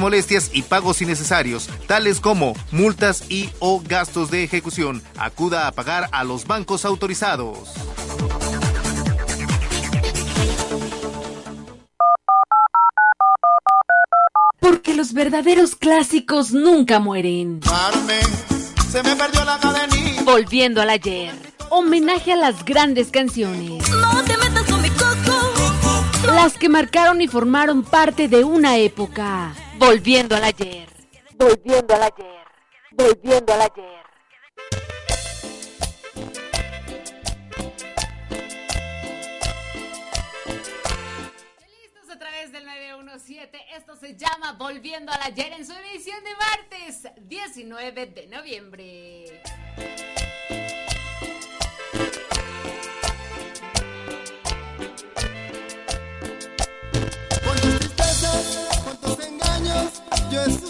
molestias y pagos innecesarios, tales como multas y o gastos de ejecución. Acuda a pagar a los bancos autorizados. Porque los verdaderos clásicos nunca mueren. se me perdió la cadenita. Volviendo al ayer. Homenaje a las grandes canciones. No te metas con mi coco. Las que marcaron y formaron parte de una época. Volviendo al ayer. Volviendo al ayer. Volviendo al ayer. Listos a través del 917. Esto se llama Volviendo al ayer en su edición de martes 19 de noviembre. Yo he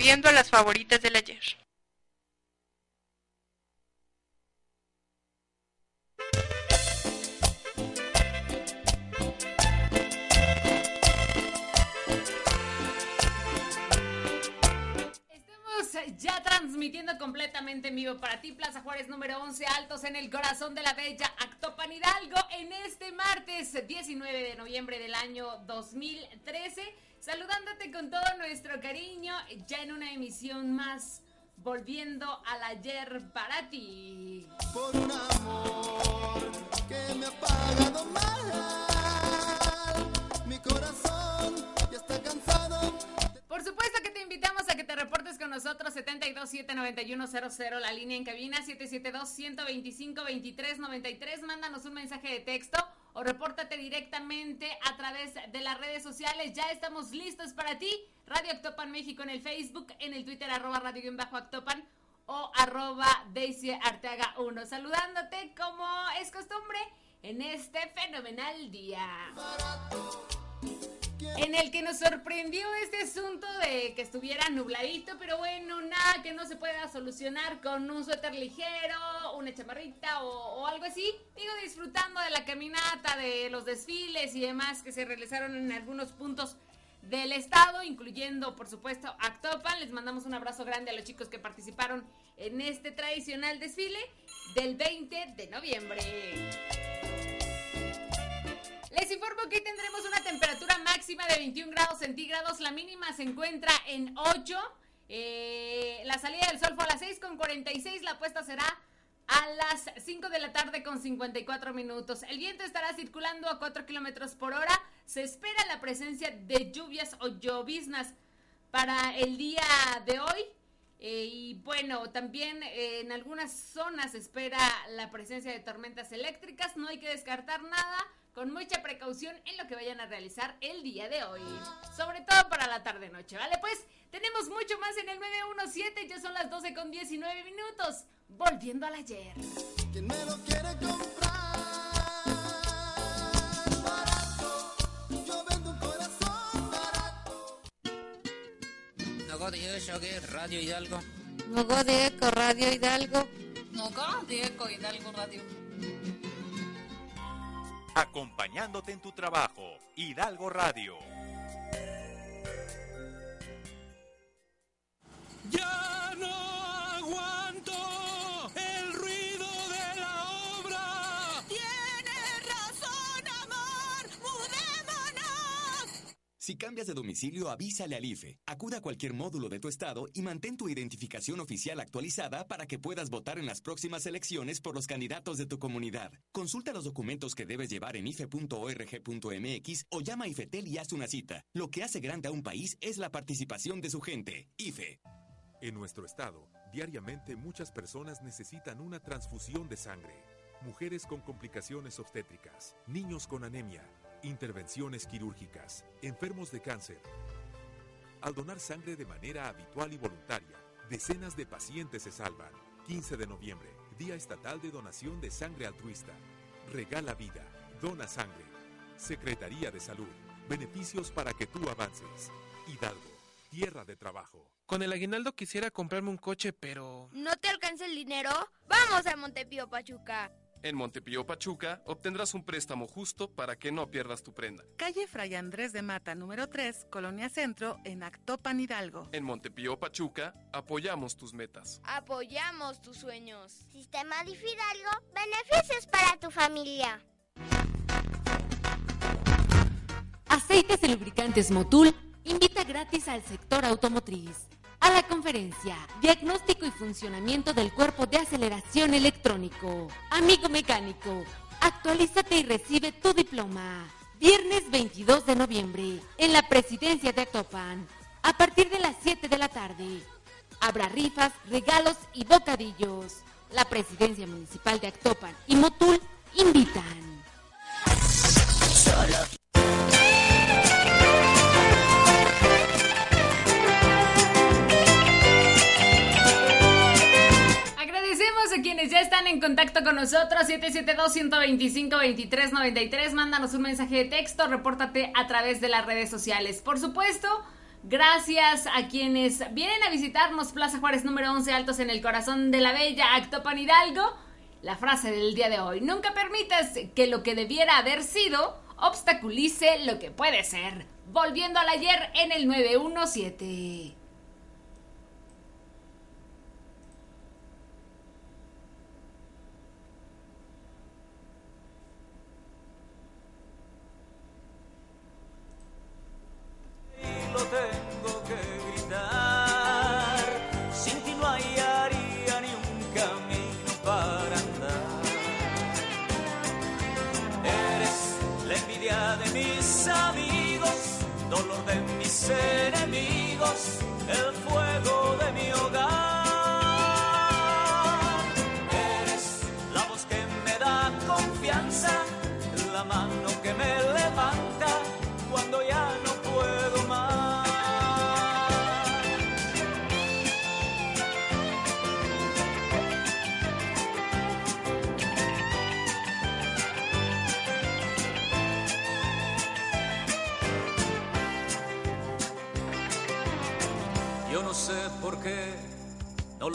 volviendo a las favoritas del ayer. ya transmitiendo completamente en vivo para ti, Plaza Juárez número 11, altos en el corazón de la bella Hidalgo, en este martes 19 de noviembre del año 2013, saludándote con todo nuestro cariño, ya en una emisión más, volviendo al ayer para ti. Por un amor que me ha 472-791-00, la línea en cabina 772-125-2393. Mándanos un mensaje de texto o repórtate directamente a través de las redes sociales. Ya estamos listos para ti. Radio Actopan México en el Facebook, en el Twitter arroba radio-actopan o arroba Daisy Arteaga 1. Saludándote como es costumbre en este fenomenal día en el que nos sorprendió este asunto de que estuviera nubladito, pero bueno, nada que no se pueda solucionar con un suéter ligero, una chamarrita o, algo así. Digo, disfrutando de la caminata, de los desfiles y demás que se realizaron en algunos puntos del estado, incluyendo, por supuesto, Actopan. Les mandamos un abrazo grande a los chicos que participaron en este tradicional desfile del 20 de noviembre. Les informo que tendremos una temperatura máxima de 21 grados centígrados, la mínima se encuentra en 8. Eh, la salida del sol fue a las 6 con 46, la puesta será a las 5 de la tarde con 54 minutos. El viento estará circulando a 4 kilómetros por hora. Se espera la presencia de lluvias o lloviznas para el día de hoy. Eh, y bueno, también eh, en algunas zonas se espera la presencia de tormentas eléctricas. No hay que descartar nada con mucha precaución en lo que vayan a realizar el día de hoy. Sobre todo para la tarde-noche, ¿vale? Pues tenemos mucho más en el 917, ya son las 12 con 19 minutos. Volviendo al ayer. ¿Quién me lo quiere comprar? Barato, yo vendo un corazón barato. Nogo de eso que Radio Hidalgo. Nogo de Eco Radio Hidalgo. Nogo de Eco Hidalgo Radio acompañándote en tu trabajo. Hidalgo Radio. Si cambias de domicilio, avísale al IFE. Acuda a cualquier módulo de tu estado y mantén tu identificación oficial actualizada para que puedas votar en las próximas elecciones por los candidatos de tu comunidad. Consulta los documentos que debes llevar en ife.org.mx o llama a IFETEL y haz una cita. Lo que hace grande a un país es la participación de su gente. IFE. En nuestro estado, diariamente muchas personas necesitan una transfusión de sangre. Mujeres con complicaciones obstétricas, niños con anemia, intervenciones quirúrgicas, enfermos de cáncer. Al donar sangre de manera habitual y voluntaria, decenas de pacientes se salvan. 15 de noviembre, Día Estatal de Donación de Sangre Altruista. Regala vida, dona sangre. Secretaría de Salud, beneficios para que tú avances. Hidalgo, tierra de trabajo. Con el aguinaldo quisiera comprarme un coche, pero... ¿No te alcanza el dinero? Vamos a Montepío Pachuca. En Montepío Pachuca obtendrás un préstamo justo para que no pierdas tu prenda. Calle Fray Andrés de Mata, número 3, Colonia Centro, en Actopan, Hidalgo. En Montepío Pachuca apoyamos tus metas. Apoyamos tus sueños. Sistema DIF Hidalgo, beneficios para tu familia. Aceites y lubricantes Motul invita gratis al sector automotriz a la conferencia Diagnóstico y funcionamiento del cuerpo de aceleración electrónico. Amigo mecánico, actualízate y recibe tu diploma. Viernes 22 de noviembre en la presidencia de Actopan, a partir de las 7 de la tarde. Habrá rifas, regalos y bocadillos. La presidencia municipal de Actopan y Motul invitan. Quienes ya están en contacto con nosotros, 772-125-2393. Mándanos un mensaje de texto, repórtate a través de las redes sociales. Por supuesto, Gracias a quienes vienen a visitarnos Plaza Juárez número 11 Altos en el corazón de la bella Actopan Hidalgo. La frase del día de hoy, nunca permitas que lo que debiera haber sido obstaculice lo que puede ser. Volviendo al ayer en el 917.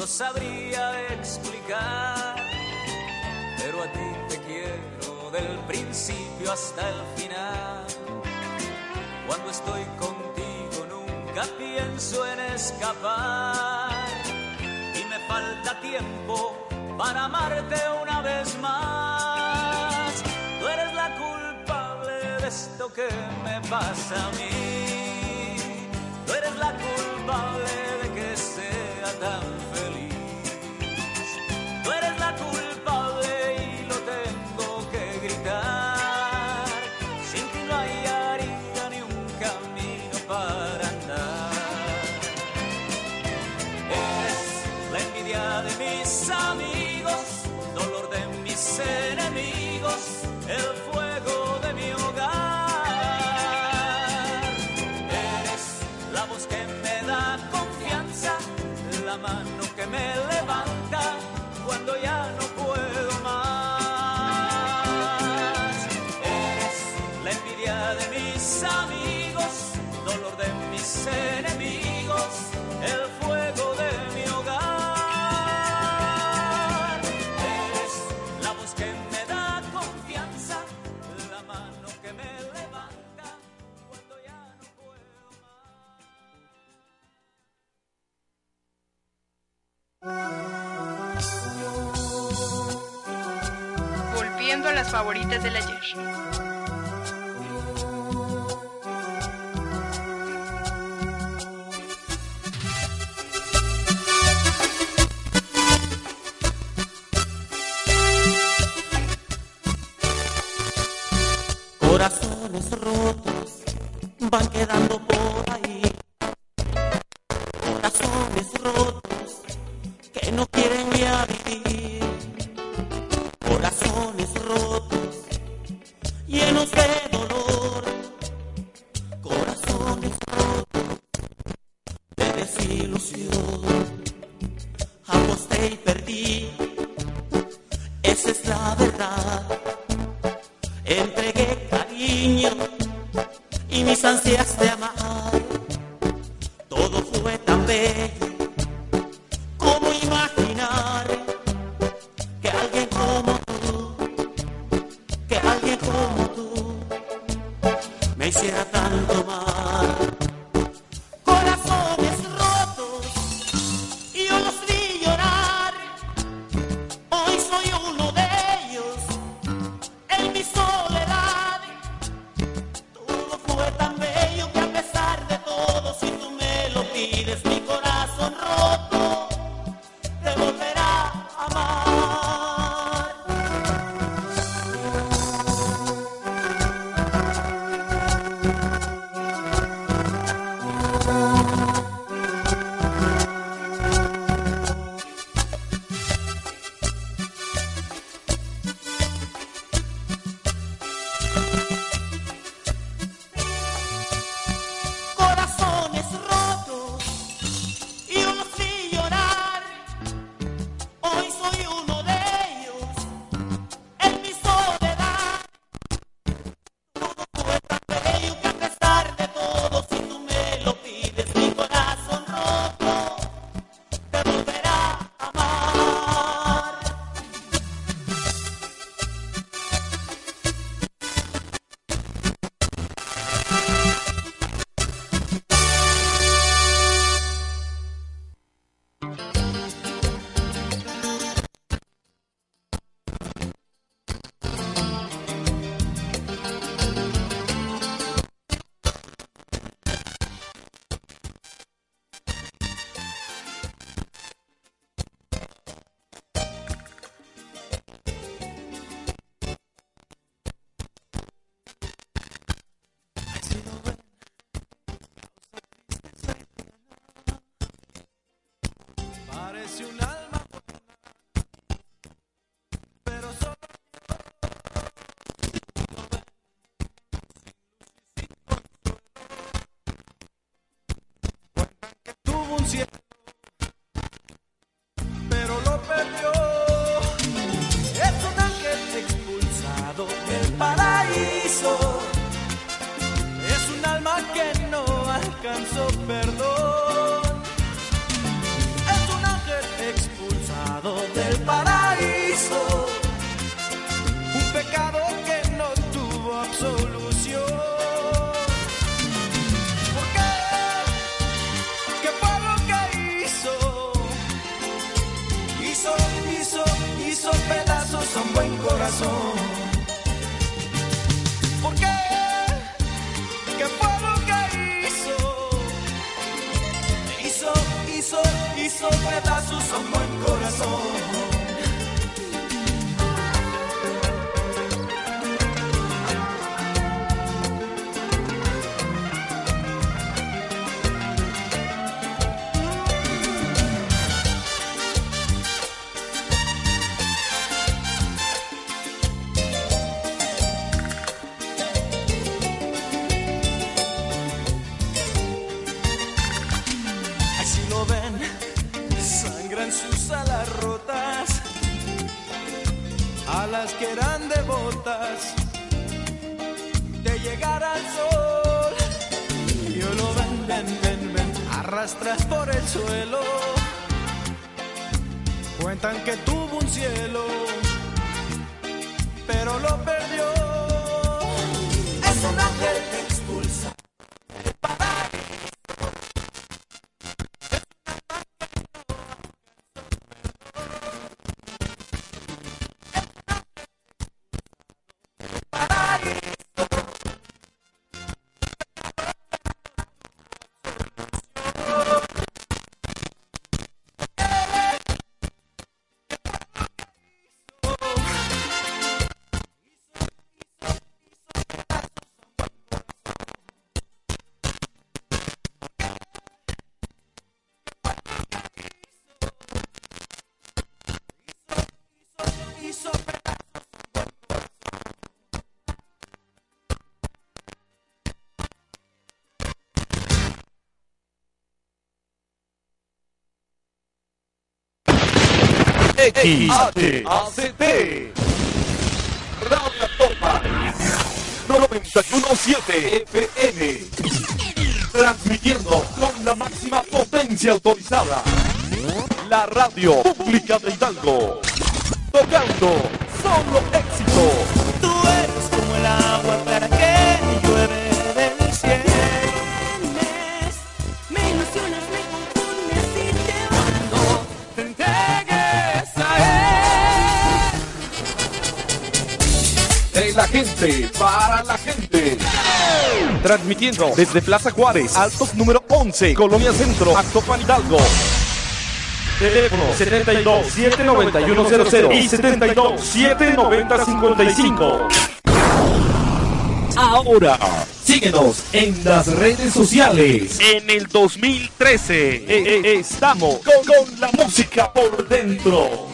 No sabría explicar, pero a ti te quiero del principio hasta el final. Cuando estoy contigo nunca pienso en escapar y me falta tiempo para amarte una vez más. Tú eres la culpable de esto que me pasa a mí. Del ayer. Aposté pronunciar. Corazón. XHACT Radio Topa. 917 FM Transmitiendo con la máxima potencia autorizada. La radio pública de Hidalgo. Tocando solo éxito. Tú eres como el agua clara que la gente, para la gente Transmitiendo desde Plaza Juárez Altos número 11 Colonia Centro Actopan Hidalgo Teléfono 72 791 00 y 72 790 55 Ahora, síguenos en las redes sociales. En el 2013 eh, eh, estamos con, con la música por dentro.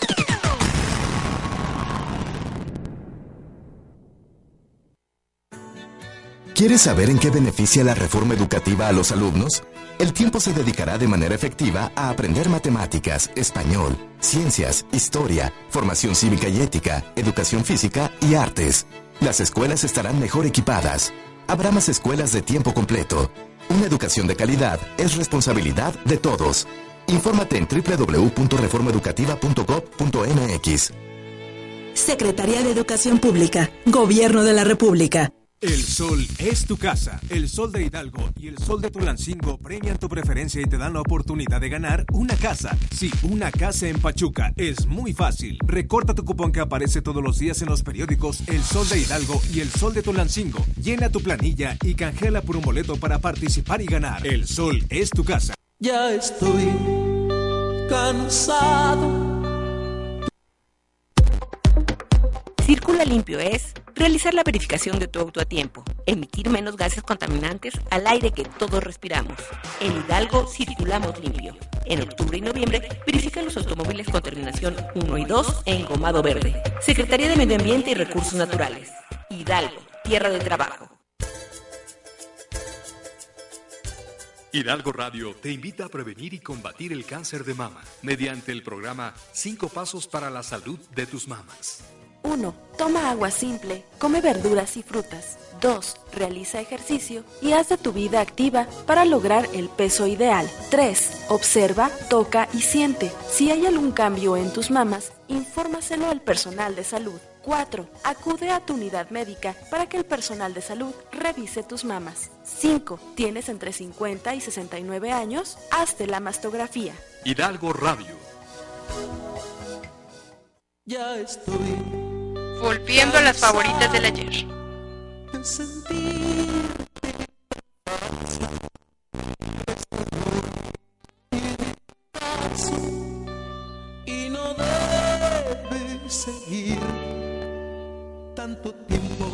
¿Quieres saber en qué beneficia la reforma educativa a los alumnos? El tiempo se dedicará de manera efectiva a aprender matemáticas, español, ciencias, historia, formación cívica y ética, educación física y artes. Las escuelas estarán mejor equipadas. Habrá más escuelas de tiempo completo. Una educación de calidad es responsabilidad de todos. Infórmate en www.reformaeducativa.gov.mx. Secretaría de Educación Pública, Gobierno de la República. El sol es tu casa. El sol de Hidalgo y el sol de Tulancingo premian tu preferencia y te dan la oportunidad de ganar una casa. Sí, una casa en Pachuca. Es muy fácil. Recorta tu cupón que aparece todos los días en los periódicos El Sol de Hidalgo y El Sol de Tulancingo. Llena tu planilla y canjela por un boleto para participar y ganar. El sol es tu casa. Ya estoy cansado. Circula limpio es realizar la verificación de tu auto a tiempo, emitir menos gases contaminantes al aire que todos respiramos. En Hidalgo circulamos limpio. En octubre y noviembre verifica los automóviles con terminación 1 y 2 en gomado verde. Secretaría de Medio Ambiente y Recursos Naturales. Hidalgo, tierra de trabajo. Hidalgo Radio te invita a prevenir y combatir el cáncer de mama mediante el programa 5 Pasos para la Salud de tus Mamas. 1. Toma agua simple, come verduras y frutas. 2. Realiza ejercicio y haz de tu vida activa para lograr el peso ideal. 3. Observa, toca y siente. Si hay algún cambio en tus mamas, infórmaselo al personal de salud. 4. Acude a tu unidad médica para que el personal de salud revise tus mamas. 5. ¿Tienes entre 50 y 69 años? Hazte la mastografía. Hidalgo Radio. Ya estoy volviendo a las favoritas del ayer. Y no debes seguir tanto tiempo.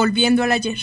volviendo al ayer.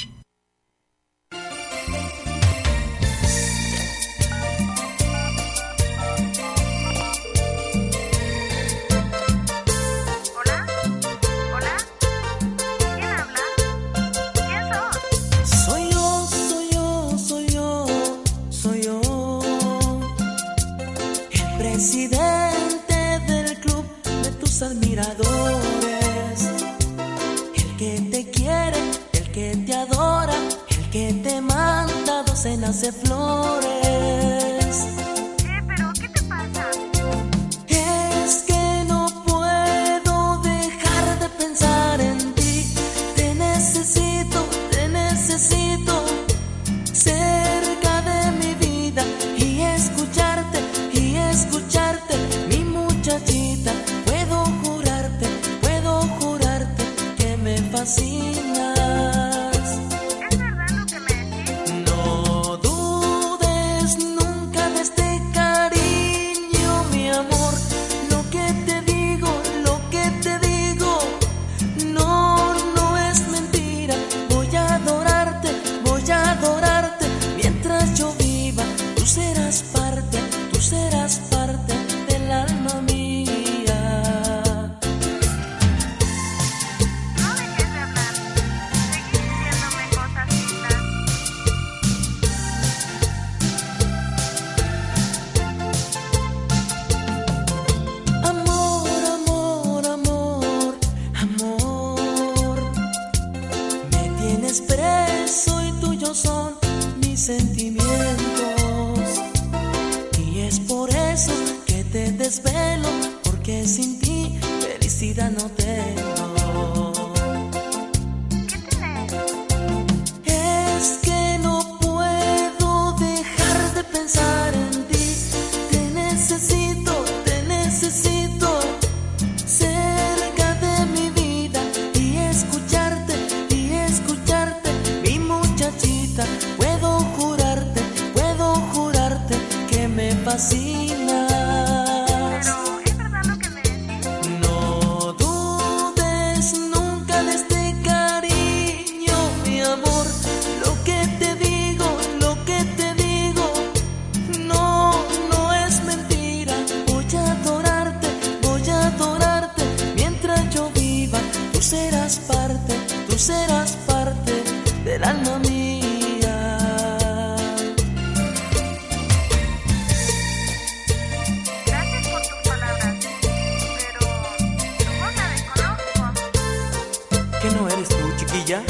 No,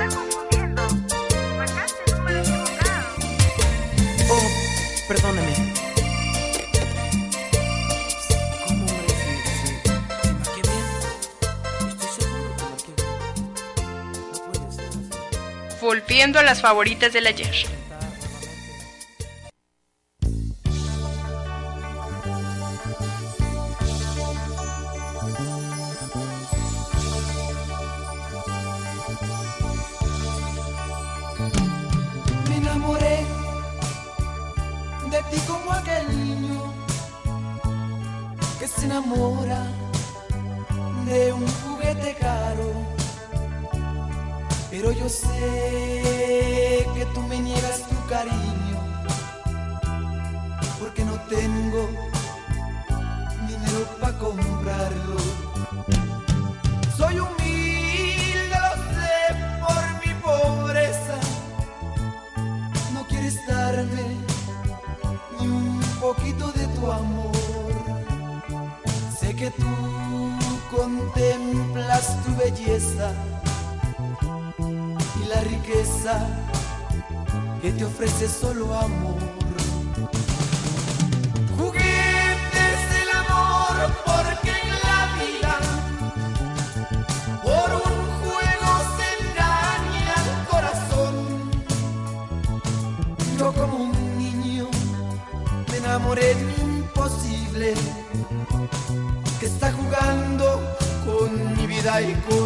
me confundiendo. Oh, perdóneme. ¿Cómo me bien? Estoy seguro que marqué bien. No puede ser así. Volviendo a las favoritas del ayer. como un niño, me enamoré de un imposible que está jugando con mi vida y con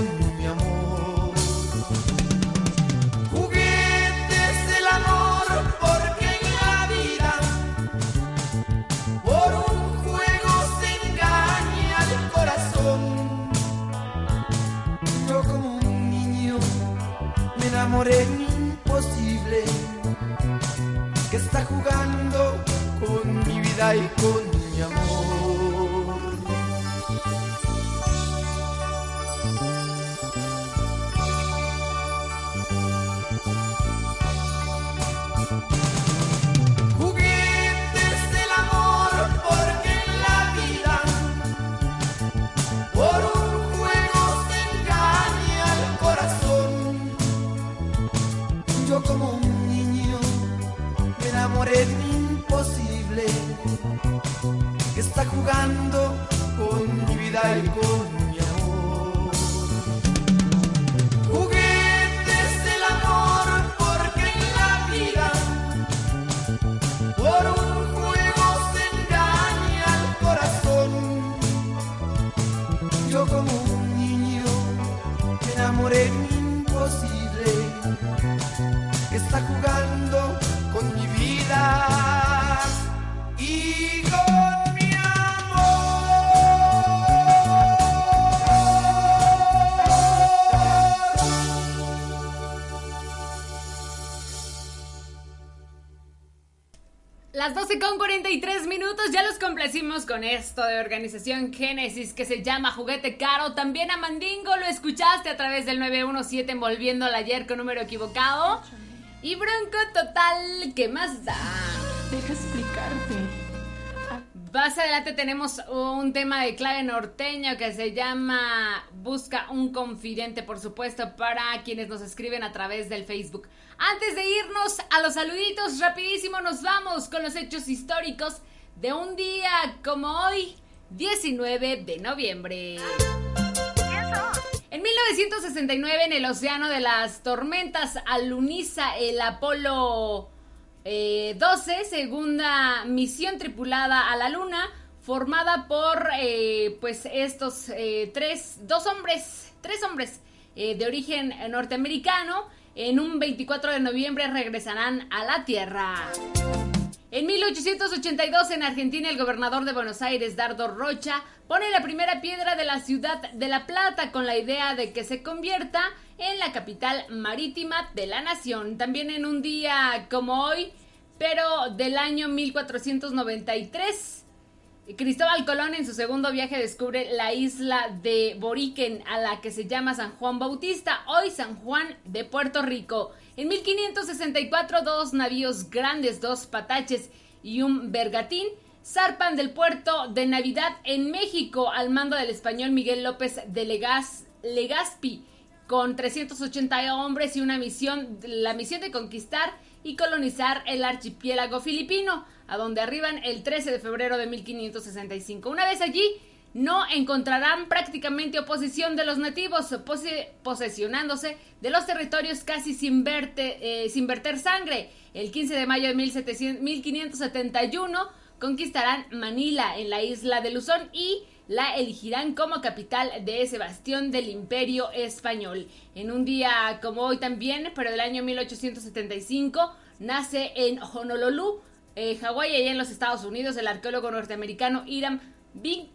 Las 12 con 43 minutos ya los complacimos con esto de organización Génesis que se llama Juguete Caro. También a Mandingo lo escuchaste a través del 917 envolviéndola ayer con número equivocado. Y Bronco Total, ¿qué más da? Más adelante tenemos un tema de clave norteño que se llama Busca un confidente, por supuesto, para quienes nos escriben a través del Facebook. Antes de irnos a los saluditos, rapidísimo nos vamos con los hechos históricos de un día como hoy, 19 de noviembre. En 1969, en el Océano de las Tormentas, aluniza el Apolo 12, eh, segunda misión tripulada a la Luna, formada por eh, pues estos eh, tres, dos hombres, tres hombres de origen norteamericano. En un 24 de noviembre regresarán a la Tierra. En 1882 en Argentina el gobernador de Buenos Aires, Dardo Rocha, pone la primera piedra de la ciudad de La Plata con la idea de que se convierta la capital marítima de la nación. También en un día como hoy, pero del año 1493, Cristóbal Colón en su segundo viaje descubre la isla de Boriquen a la que se llama San Juan Bautista, hoy San Juan de Puerto Rico. En 1564, dos navíos grandes, dos pataches y un bergatín, zarpan del puerto de Navidad en México al mando del español Miguel López de Legazpi, con 380 hombres y una misión, la misión de conquistar y colonizar el archipiélago filipino, a donde arriban el 13 de febrero de 1565. Una vez allí, no encontrarán prácticamente oposición de los nativos, posesionándose de los territorios casi sin, eh, sin verter sangre. El 15 de mayo de 1571 conquistarán Manila en la isla de Luzón y la elegirán como capital de ese bastión del imperio español. En un día como hoy también, pero del año 1875, nace en Honolulu, eh, Hawái, allá en los Estados Unidos, el arqueólogo norteamericano Iram Bing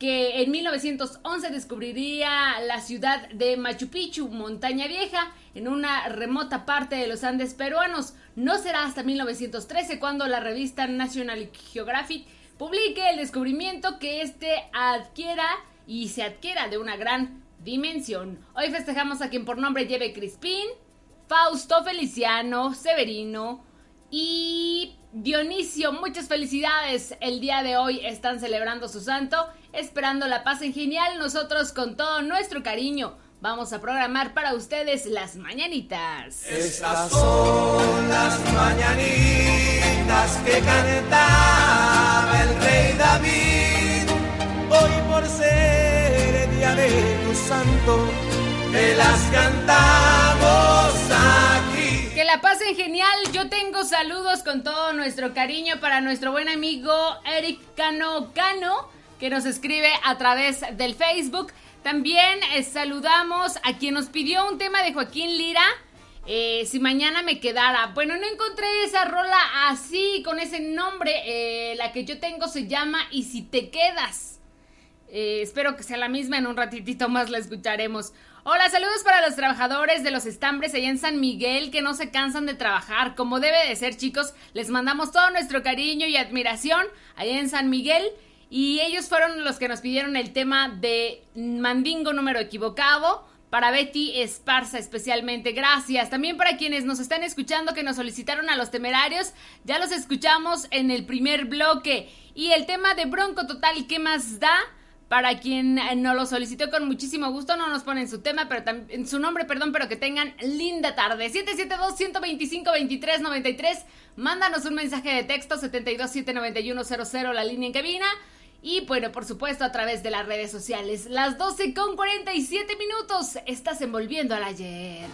que en 1911 descubriría la ciudad de Machu Picchu, Montaña Vieja, en una remota parte de los Andes peruanos. No será hasta 1913 cuando la revista National Geographic publique el descubrimiento que éste adquiera y se adquiera de una gran dimensión. Hoy festejamos a quien por nombre lleve Crispín, Fausto, Feliciano, Severino y Dionisio. Muchas felicidades. El día de hoy están celebrando su santo esperando la paz en genial, nosotros con todo nuestro cariño vamos a programar para ustedes las mañanitas. Estas son las mañanitas que cantaba ser día de tu santo, te las cantamos aquí. Que la pasen genial. Yo tengo saludos con todo nuestro cariño para nuestro buen amigo Eric Cano Cano que nos escribe a través del Facebook. También eh, saludamos a quien nos pidió un tema de Joaquín Lira. Eh, si mañana me quedara. Bueno, no encontré esa rola así, con ese nombre. Eh, la que yo tengo se llama Y si te quedas. Espero que sea la misma, en un ratitito más la escucharemos. Hola, saludos para los trabajadores de los estambres allá en San Miguel que no se cansan de trabajar. Como debe de ser, chicos, les mandamos todo nuestro cariño y admiración allá en San Miguel. Y ellos fueron los que nos pidieron el tema de Mandingo número equivocado. Para Betty Esparza especialmente, gracias. También para quienes nos están escuchando que nos solicitaron a los temerarios, ya los escuchamos en el primer bloque. Y el tema de Bronco Total, ¿qué más da? Para quien nos lo solicitó con muchísimo gusto, no nos ponen su tema, pero en su nombre, perdón, pero que tengan linda tarde. 772-125-2393. Mándanos un mensaje de texto 7279100, la línea en cabina. Y bueno, por supuesto, a través de las redes sociales. Las 12 con 47 minutos. Estás envolviendo al ayer.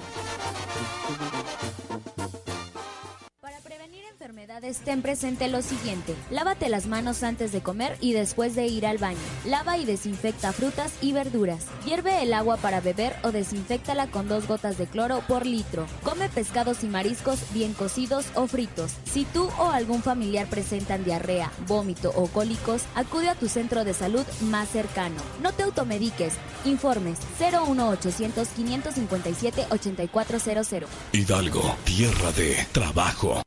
Enfermedades, ten presente lo siguiente. Lávate las manos antes de comer y después de ir al baño. Lava y desinfecta frutas y verduras. Hierve el agua para beber o desinfectala con dos gotas de cloro por litro. Come pescados y mariscos bien cocidos o fritos. Si tú o algún familiar presentan diarrea, vómito o cólicos, acude a tu centro de salud más cercano. No te automediques. Informes 01800 557 8400. Hidalgo, tierra de trabajo.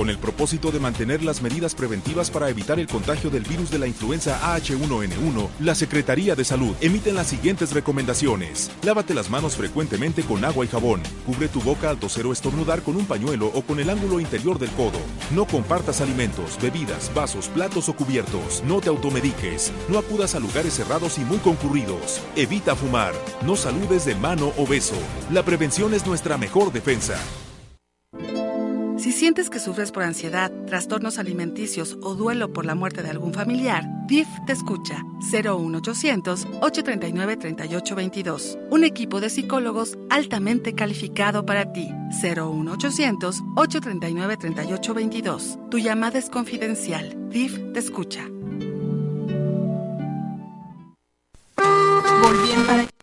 Con el propósito de mantener las medidas preventivas para evitar el contagio del virus de la influenza AH1N1, la Secretaría de Salud emite las siguientes recomendaciones. Lávate las manos frecuentemente con agua y jabón. Cubre tu boca al toser o estornudar con un pañuelo o con el ángulo interior del codo. No compartas alimentos, bebidas, vasos, platos o cubiertos. No te automediques. No acudas a lugares cerrados y muy concurridos. Evita fumar. No saludes de mano o beso. La prevención es nuestra mejor defensa. Si sientes que sufres por ansiedad, trastornos alimenticios o duelo por la muerte de algún familiar, DIF te escucha 01800 839 3822. Un equipo de psicólogos altamente calificado para ti. 01800 839 3822. Tu llamada es confidencial. DIF te escucha. Volviendo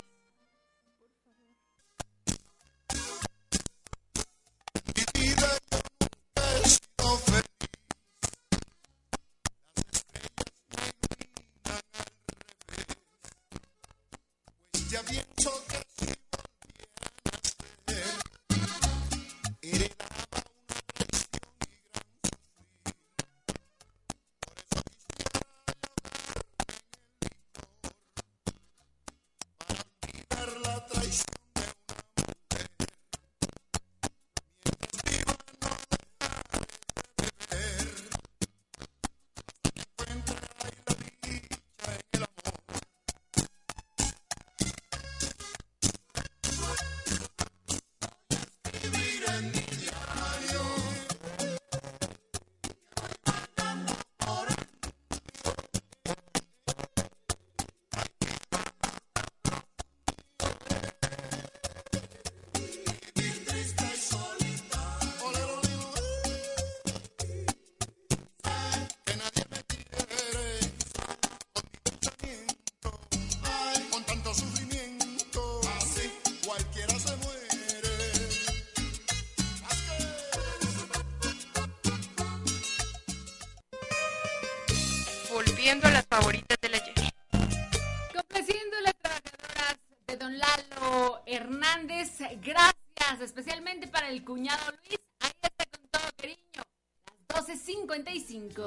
favoritas del ayer. Complaciendo las trabajadoras de Don Lalo Hernández. Gracias, especialmente para el cuñado Luis. Ahí está con todo cariño. Las 12.55.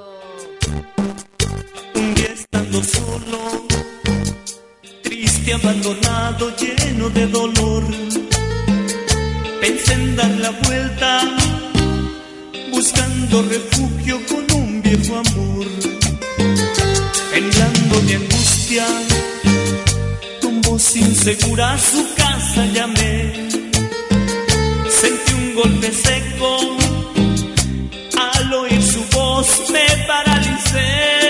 Un día estando solo, triste, abandonado, lleno de dolor, pensé en dar la vuelta, buscando refugio con un viejo amor. Temblando de angustia, con voz insegura a su casa llamé. Sentí un golpe seco, al oír su voz me paralicé.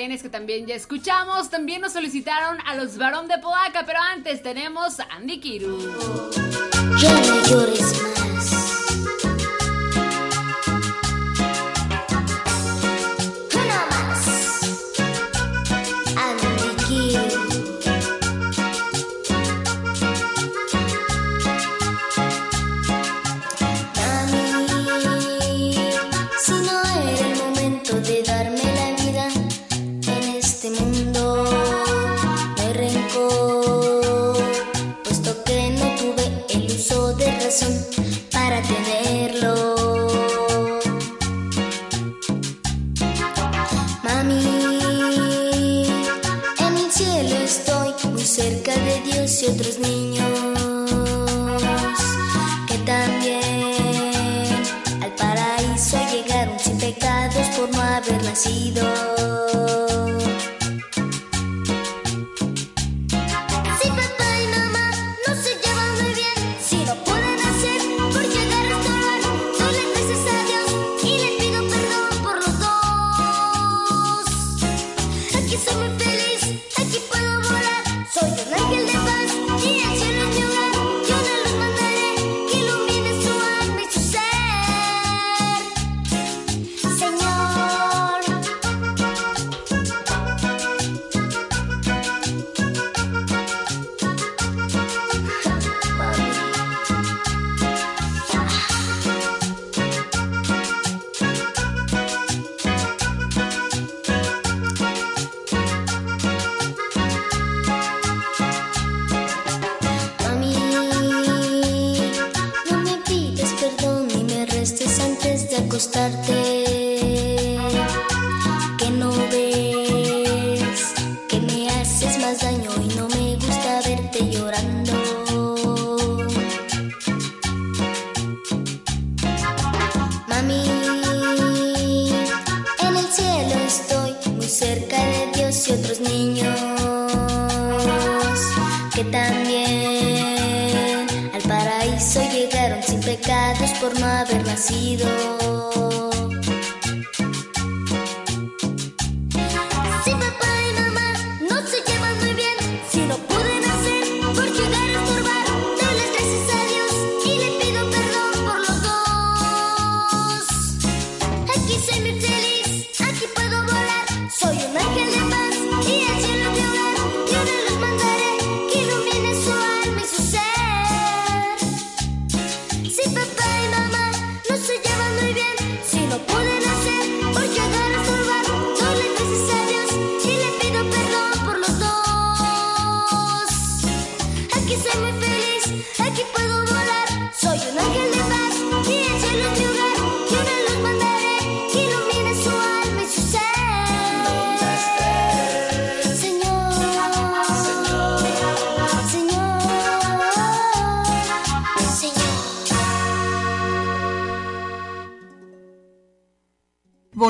que también ya escuchamos. También nos solicitaron a los varón de Podaca, pero antes tenemos a Andy Kiru.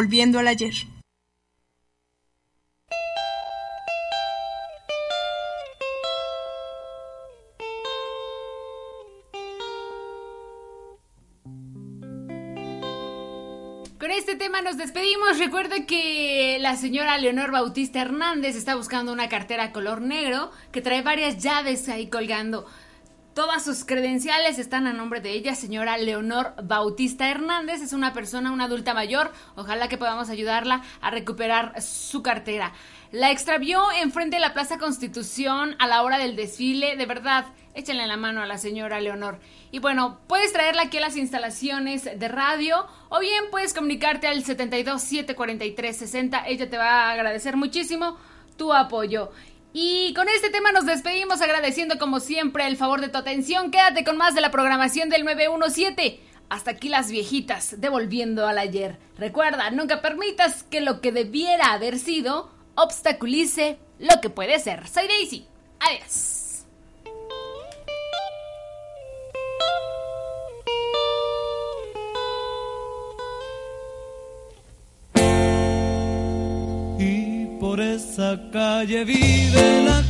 volviendo al ayer. Con este tema nos despedimos. Recuerda que la señora Leonor Bautista Hernández está buscando una cartera color negro que trae varias llaves ahí colgando. Todas sus credenciales están a nombre de ella, señora Leonor Bautista Hernández. Es una persona, una adulta mayor. Ojalá que podamos ayudarla a recuperar su cartera. La extravió enfrente de la Plaza Constitución a la hora del desfile. De verdad, échenle la mano a la señora Leonor. Y bueno, puedes traerla aquí a las instalaciones de radio o bien puedes comunicarte al 72 743 60. Ella te va a agradecer muchísimo tu apoyo. Y con este tema nos despedimos agradeciendo como siempre el favor de tu atención. Quédate con más de la programación del 917. Hasta aquí las viejitas, devolviendo al ayer. Recuerda, nunca permitas que lo que debiera haber sido obstaculice lo que puede ser. Soy Daisy. Adiós. Esa calle vive la